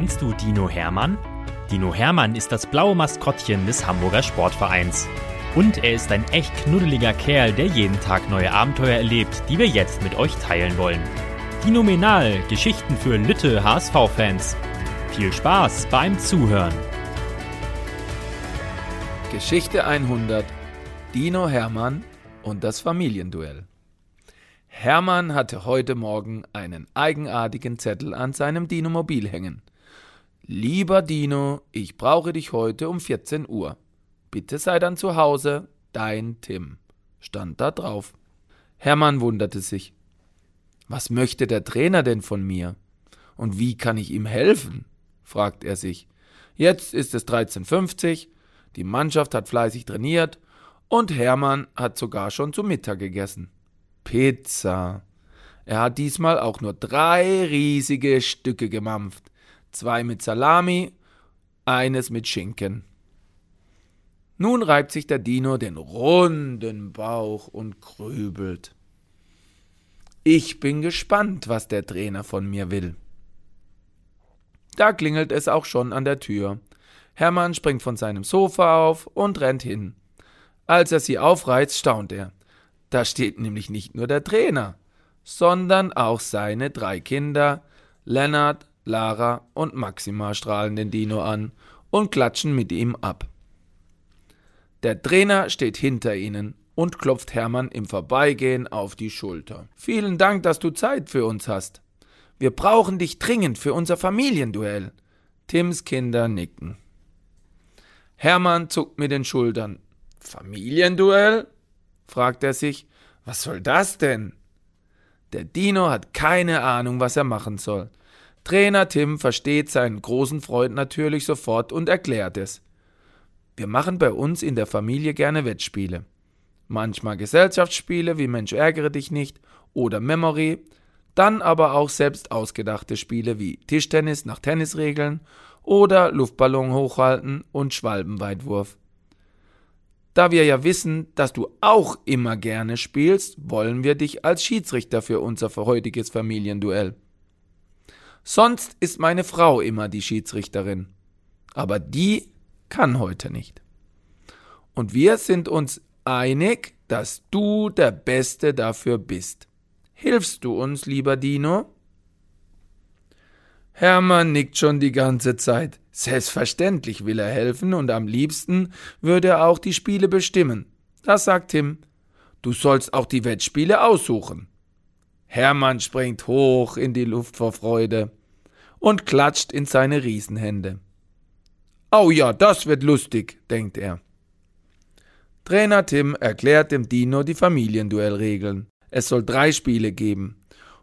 Kennst du Dino Hermann? Dino Hermann ist das blaue Maskottchen des Hamburger Sportvereins. Und er ist ein echt knuddeliger Kerl, der jeden Tag neue Abenteuer erlebt, die wir jetzt mit euch teilen wollen. Dinominal, Geschichten für Lütte HSV-Fans. Viel Spaß beim Zuhören. Geschichte 100 Dino Hermann und das Familienduell. Hermann hatte heute Morgen einen eigenartigen Zettel an seinem Dinomobil hängen. Lieber Dino, ich brauche dich heute um 14 Uhr. Bitte sei dann zu Hause, dein Tim, stand da drauf. Hermann wunderte sich. Was möchte der Trainer denn von mir? Und wie kann ich ihm helfen? fragt er sich. Jetzt ist es 13.50 die Mannschaft hat fleißig trainiert und Hermann hat sogar schon zu Mittag gegessen. Pizza. Er hat diesmal auch nur drei riesige Stücke gemampft. Zwei mit Salami, eines mit Schinken. Nun reibt sich der Dino den runden Bauch und grübelt. Ich bin gespannt, was der Trainer von mir will. Da klingelt es auch schon an der Tür. Hermann springt von seinem Sofa auf und rennt hin. Als er sie aufreizt, staunt er. Da steht nämlich nicht nur der Trainer, sondern auch seine drei Kinder, Lennart, Lara und Maxima strahlen den Dino an und klatschen mit ihm ab. Der Trainer steht hinter ihnen und klopft Hermann im Vorbeigehen auf die Schulter. Vielen Dank, dass du Zeit für uns hast. Wir brauchen dich dringend für unser Familienduell. Tims Kinder nicken. Hermann zuckt mit den Schultern. Familienduell? fragt er sich. Was soll das denn? Der Dino hat keine Ahnung, was er machen soll. Trainer Tim versteht seinen großen Freund natürlich sofort und erklärt es. Wir machen bei uns in der Familie gerne Wettspiele. Manchmal Gesellschaftsspiele wie Mensch ärgere dich nicht oder Memory, dann aber auch selbst ausgedachte Spiele wie Tischtennis nach Tennisregeln oder Luftballon hochhalten und Schwalbenweitwurf. Da wir ja wissen, dass du auch immer gerne spielst, wollen wir dich als Schiedsrichter für unser heutiges Familienduell. Sonst ist meine Frau immer die Schiedsrichterin. Aber die kann heute nicht. Und wir sind uns einig, dass du der Beste dafür bist. Hilfst du uns, lieber Dino? Hermann nickt schon die ganze Zeit. Selbstverständlich will er helfen und am liebsten würde er auch die Spiele bestimmen. Das sagt Tim. Du sollst auch die Wettspiele aussuchen. Hermann springt hoch in die Luft vor Freude und klatscht in seine Riesenhände. Oh ja, das wird lustig, denkt er. Trainer Tim erklärt dem Dino die Familienduellregeln. Es soll drei Spiele geben.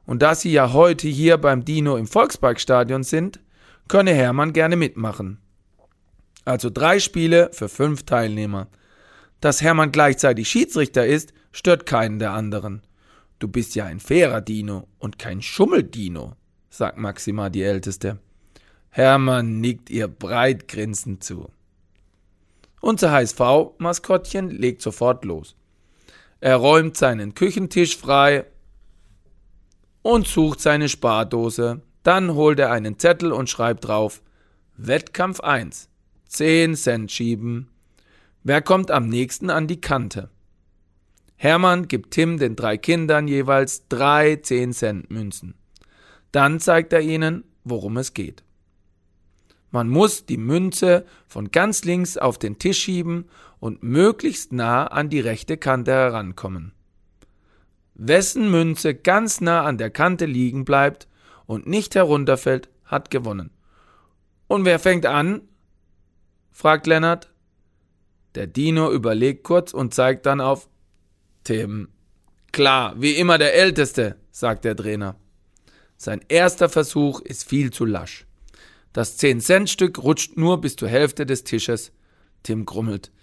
Und da Sie ja heute hier beim Dino im Volksparkstadion sind, könne Hermann gerne mitmachen. Also drei Spiele für fünf Teilnehmer. Dass Hermann gleichzeitig Schiedsrichter ist, stört keinen der anderen. Du bist ja ein fairer Dino und kein Schummeldino, sagt Maxima die Älteste. Hermann nickt ihr breit grinsend zu. Unser HSV-Maskottchen legt sofort los. Er räumt seinen Küchentisch frei und sucht seine Spardose. Dann holt er einen Zettel und schreibt drauf Wettkampf 1. 10 Cent schieben. Wer kommt am nächsten an die Kante? Hermann gibt Tim den drei Kindern jeweils drei 10 Cent Münzen. Dann zeigt er ihnen, worum es geht. Man muss die Münze von ganz links auf den Tisch schieben und möglichst nah an die rechte Kante herankommen. Wessen Münze ganz nah an der Kante liegen bleibt und nicht herunterfällt, hat gewonnen. Und wer fängt an? fragt Lennart. Der Dino überlegt kurz und zeigt dann auf Tim. Klar, wie immer der Älteste, sagt der Trainer. Sein erster Versuch ist viel zu lasch. Das 10-Cent-Stück rutscht nur bis zur Hälfte des Tisches. Tim grummelt.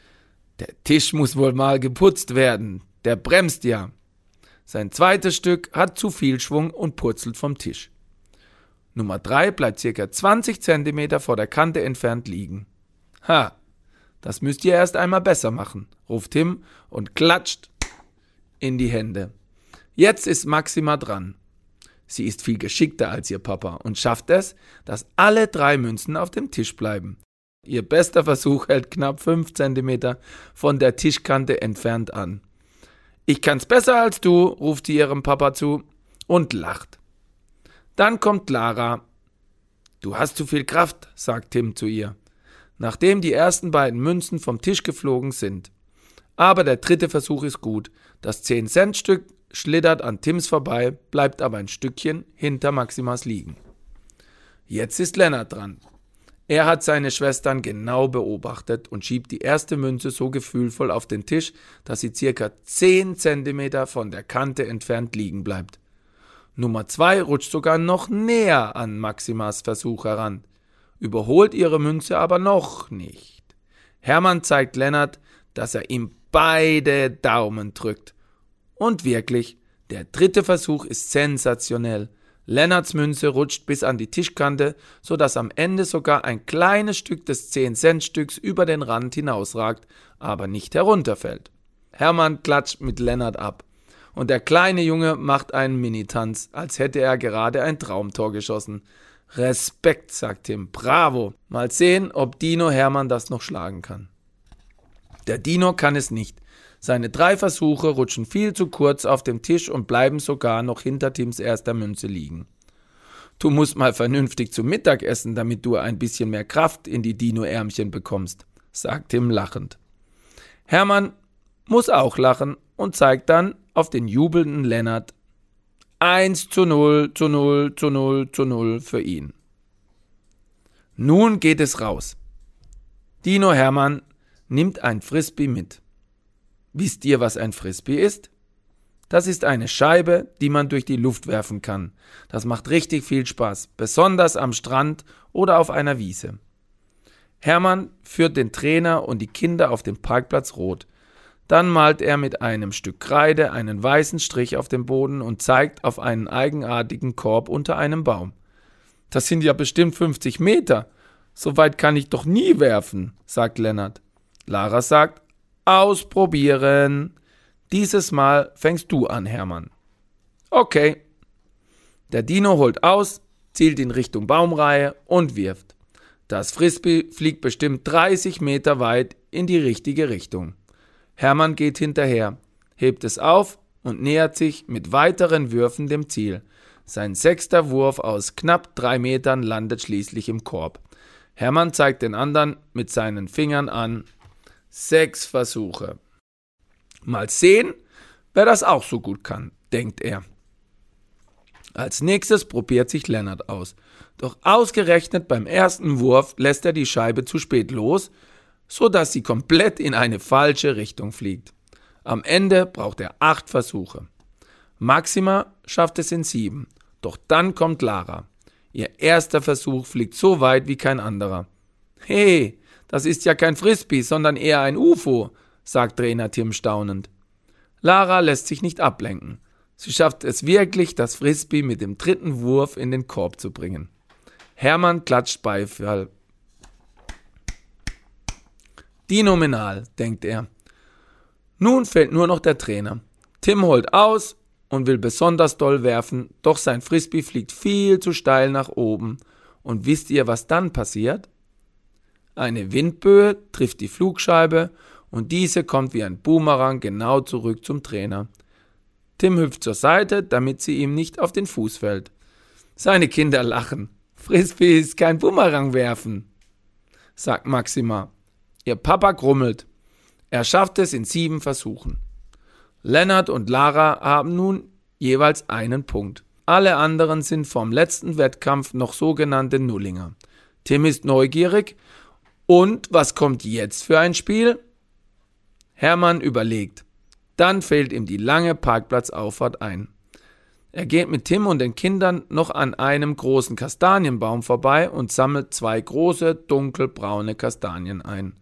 Der Tisch muss wohl mal geputzt werden. Der bremst ja. Sein zweites Stück hat zu viel Schwung und purzelt vom Tisch. Nummer drei bleibt circa 20 Zentimeter vor der Kante entfernt liegen. Ha, das müsst ihr erst einmal besser machen, ruft Tim und klatscht in die Hände. Jetzt ist Maxima dran. Sie ist viel geschickter als ihr Papa und schafft es, dass alle drei Münzen auf dem Tisch bleiben. Ihr bester Versuch hält knapp fünf Zentimeter von der Tischkante entfernt an. Ich kann's besser als du, ruft sie ihrem Papa zu und lacht. Dann kommt Lara. Du hast zu viel Kraft, sagt Tim zu ihr, nachdem die ersten beiden Münzen vom Tisch geflogen sind. Aber der dritte Versuch ist gut. Das 10-Cent-Stück schlittert an Tims vorbei, bleibt aber ein Stückchen hinter Maximas liegen. Jetzt ist Lennart dran. Er hat seine Schwestern genau beobachtet und schiebt die erste Münze so gefühlvoll auf den Tisch, dass sie circa 10 Zentimeter von der Kante entfernt liegen bleibt. Nummer zwei rutscht sogar noch näher an Maximas Versuch heran, überholt ihre Münze aber noch nicht. Hermann zeigt Lennart, dass er ihm beide Daumen drückt. Und wirklich, der dritte Versuch ist sensationell. Lennarts Münze rutscht bis an die Tischkante, so dass am Ende sogar ein kleines Stück des 10-Cent-Stücks über den Rand hinausragt, aber nicht herunterfällt. Hermann klatscht mit Lennart ab. Und der kleine Junge macht einen Minitanz, als hätte er gerade ein Traumtor geschossen. Respekt, sagt Tim. Bravo. Mal sehen, ob Dino Hermann das noch schlagen kann. Der Dino kann es nicht. Seine drei Versuche rutschen viel zu kurz auf dem Tisch und bleiben sogar noch hinter Tims erster Münze liegen. Du musst mal vernünftig zum Mittag essen, damit du ein bisschen mehr Kraft in die Dino-Ärmchen bekommst, sagt Tim lachend. Hermann muss auch lachen und zeigt dann auf den jubelnden Lennart. Eins zu null, zu null, zu null, zu null für ihn. Nun geht es raus. Dino Hermann nimmt ein Frisbee mit. Wisst ihr, was ein Frisbee ist? Das ist eine Scheibe, die man durch die Luft werfen kann. Das macht richtig viel Spaß, besonders am Strand oder auf einer Wiese. Hermann führt den Trainer und die Kinder auf den Parkplatz rot. Dann malt er mit einem Stück Kreide einen weißen Strich auf dem Boden und zeigt auf einen eigenartigen Korb unter einem Baum. Das sind ja bestimmt 50 Meter. So weit kann ich doch nie werfen, sagt Lennart. Lara sagt, Ausprobieren. Dieses Mal fängst du an, Hermann. Okay. Der Dino holt aus, zielt in Richtung Baumreihe und wirft. Das Frisbee fliegt bestimmt 30 Meter weit in die richtige Richtung. Hermann geht hinterher, hebt es auf und nähert sich mit weiteren Würfen dem Ziel. Sein sechster Wurf aus knapp drei Metern landet schließlich im Korb. Hermann zeigt den anderen mit seinen Fingern an, Sechs Versuche. Mal sehen, wer das auch so gut kann, denkt er. Als nächstes probiert sich Lennart aus. Doch ausgerechnet beim ersten Wurf lässt er die Scheibe zu spät los, so dass sie komplett in eine falsche Richtung fliegt. Am Ende braucht er acht Versuche. Maxima schafft es in sieben. Doch dann kommt Lara. Ihr erster Versuch fliegt so weit wie kein anderer. Hey, das ist ja kein Frisbee, sondern eher ein UFO, sagt Trainer Tim staunend. Lara lässt sich nicht ablenken. Sie schafft es wirklich, das Frisbee mit dem dritten Wurf in den Korb zu bringen. Hermann klatscht Beifall. Dinominal, denkt er. Nun fällt nur noch der Trainer. Tim holt aus und will besonders doll werfen, doch sein Frisbee fliegt viel zu steil nach oben. Und wisst ihr, was dann passiert? Eine Windböe trifft die Flugscheibe und diese kommt wie ein Boomerang genau zurück zum Trainer. Tim hüpft zur Seite, damit sie ihm nicht auf den Fuß fällt. Seine Kinder lachen. Frisbee ist kein Boomerang werfen, sagt Maxima. Ihr Papa grummelt. Er schafft es in sieben Versuchen. Lennart und Lara haben nun jeweils einen Punkt. Alle anderen sind vom letzten Wettkampf noch sogenannte Nullinger. Tim ist neugierig und was kommt jetzt für ein Spiel? Hermann überlegt. Dann fällt ihm die lange Parkplatzauffahrt ein. Er geht mit Tim und den Kindern noch an einem großen Kastanienbaum vorbei und sammelt zwei große, dunkelbraune Kastanien ein.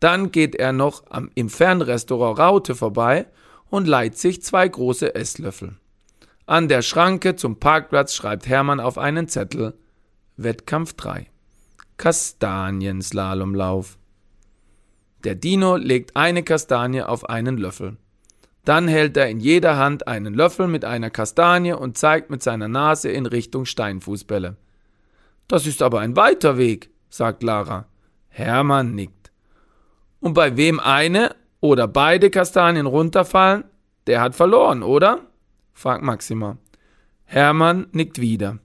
Dann geht er noch am, im Fernrestaurant Raute vorbei und leiht sich zwei große Esslöffel. An der Schranke zum Parkplatz schreibt Hermann auf einen Zettel Wettkampf 3. Kastanienslalomlauf. Der Dino legt eine Kastanie auf einen Löffel. Dann hält er in jeder Hand einen Löffel mit einer Kastanie und zeigt mit seiner Nase in Richtung Steinfußbälle. Das ist aber ein weiter Weg, sagt Lara. Hermann nickt. Und bei wem eine oder beide Kastanien runterfallen, der hat verloren, oder? fragt Maxima. Hermann nickt wieder.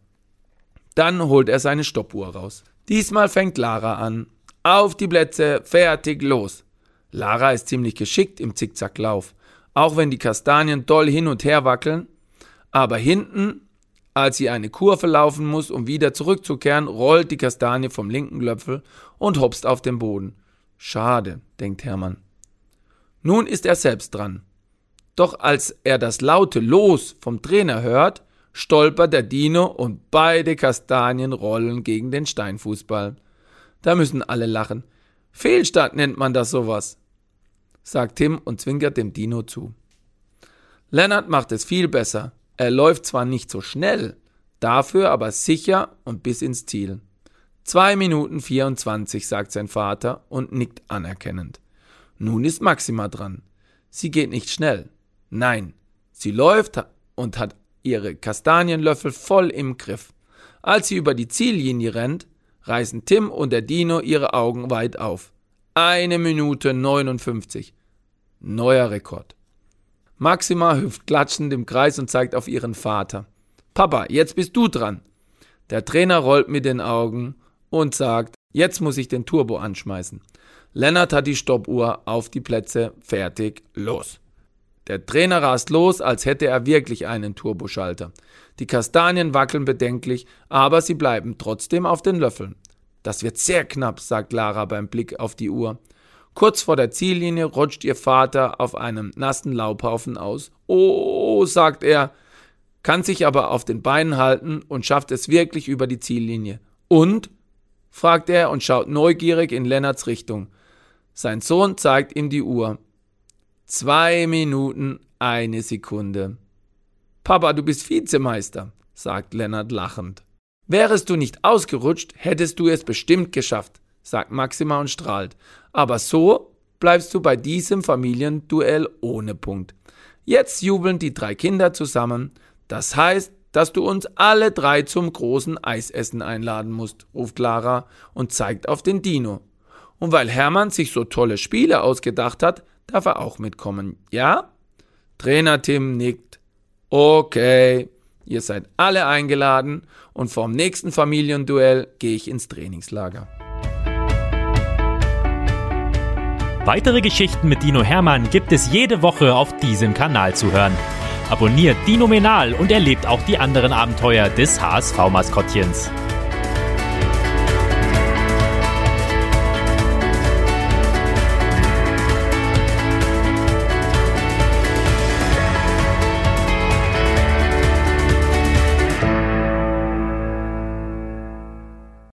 Dann holt er seine Stoppuhr raus. Diesmal fängt Lara an. Auf die Plätze, fertig, los. Lara ist ziemlich geschickt im Zickzacklauf auch wenn die Kastanien doll hin und her wackeln, aber hinten, als sie eine Kurve laufen muss, um wieder zurückzukehren, rollt die Kastanie vom linken Löffel und hopst auf den Boden. Schade, denkt Hermann. Nun ist er selbst dran. Doch als er das laute Los vom Trainer hört, stolpert der Dino und beide Kastanien rollen gegen den Steinfußball. Da müssen alle lachen. Fehlstart nennt man das sowas sagt Tim und zwinkert dem Dino zu. Lennart macht es viel besser. Er läuft zwar nicht so schnell, dafür aber sicher und bis ins Ziel. Zwei Minuten 24, sagt sein Vater und nickt anerkennend. Nun ist Maxima dran. Sie geht nicht schnell. Nein, sie läuft und hat ihre Kastanienlöffel voll im Griff. Als sie über die Ziellinie rennt, reißen Tim und der Dino ihre Augen weit auf. Eine Minute 59. Neuer Rekord. Maxima hüpft klatschend im Kreis und zeigt auf ihren Vater. Papa, jetzt bist du dran. Der Trainer rollt mit den Augen und sagt, jetzt muss ich den Turbo anschmeißen. Lennart hat die Stoppuhr auf die Plätze, fertig, los. Der Trainer rast los, als hätte er wirklich einen Turboschalter. Die Kastanien wackeln bedenklich, aber sie bleiben trotzdem auf den Löffeln. Das wird sehr knapp, sagt Lara beim Blick auf die Uhr. Kurz vor der Ziellinie rutscht ihr Vater auf einem nassen Laubhaufen aus. Oh, sagt er, kann sich aber auf den Beinen halten und schafft es wirklich über die Ziellinie. Und? fragt er und schaut neugierig in Lennarts Richtung. Sein Sohn zeigt ihm die Uhr. Zwei Minuten, eine Sekunde. Papa, du bist Vizemeister, sagt Lennart lachend. Wärest du nicht ausgerutscht, hättest du es bestimmt geschafft sagt Maxima und strahlt. Aber so bleibst du bei diesem Familienduell ohne Punkt. Jetzt jubeln die drei Kinder zusammen. Das heißt, dass du uns alle drei zum großen Eisessen einladen musst, ruft Lara und zeigt auf den Dino. Und weil Hermann sich so tolle Spiele ausgedacht hat, darf er auch mitkommen, ja? Trainer Tim nickt. Okay, ihr seid alle eingeladen und vorm nächsten Familienduell gehe ich ins Trainingslager. Weitere Geschichten mit Dino Hermann gibt es jede Woche auf diesem Kanal zu hören. Abonniert Dino Menal und erlebt auch die anderen Abenteuer des HSV-Maskottchens.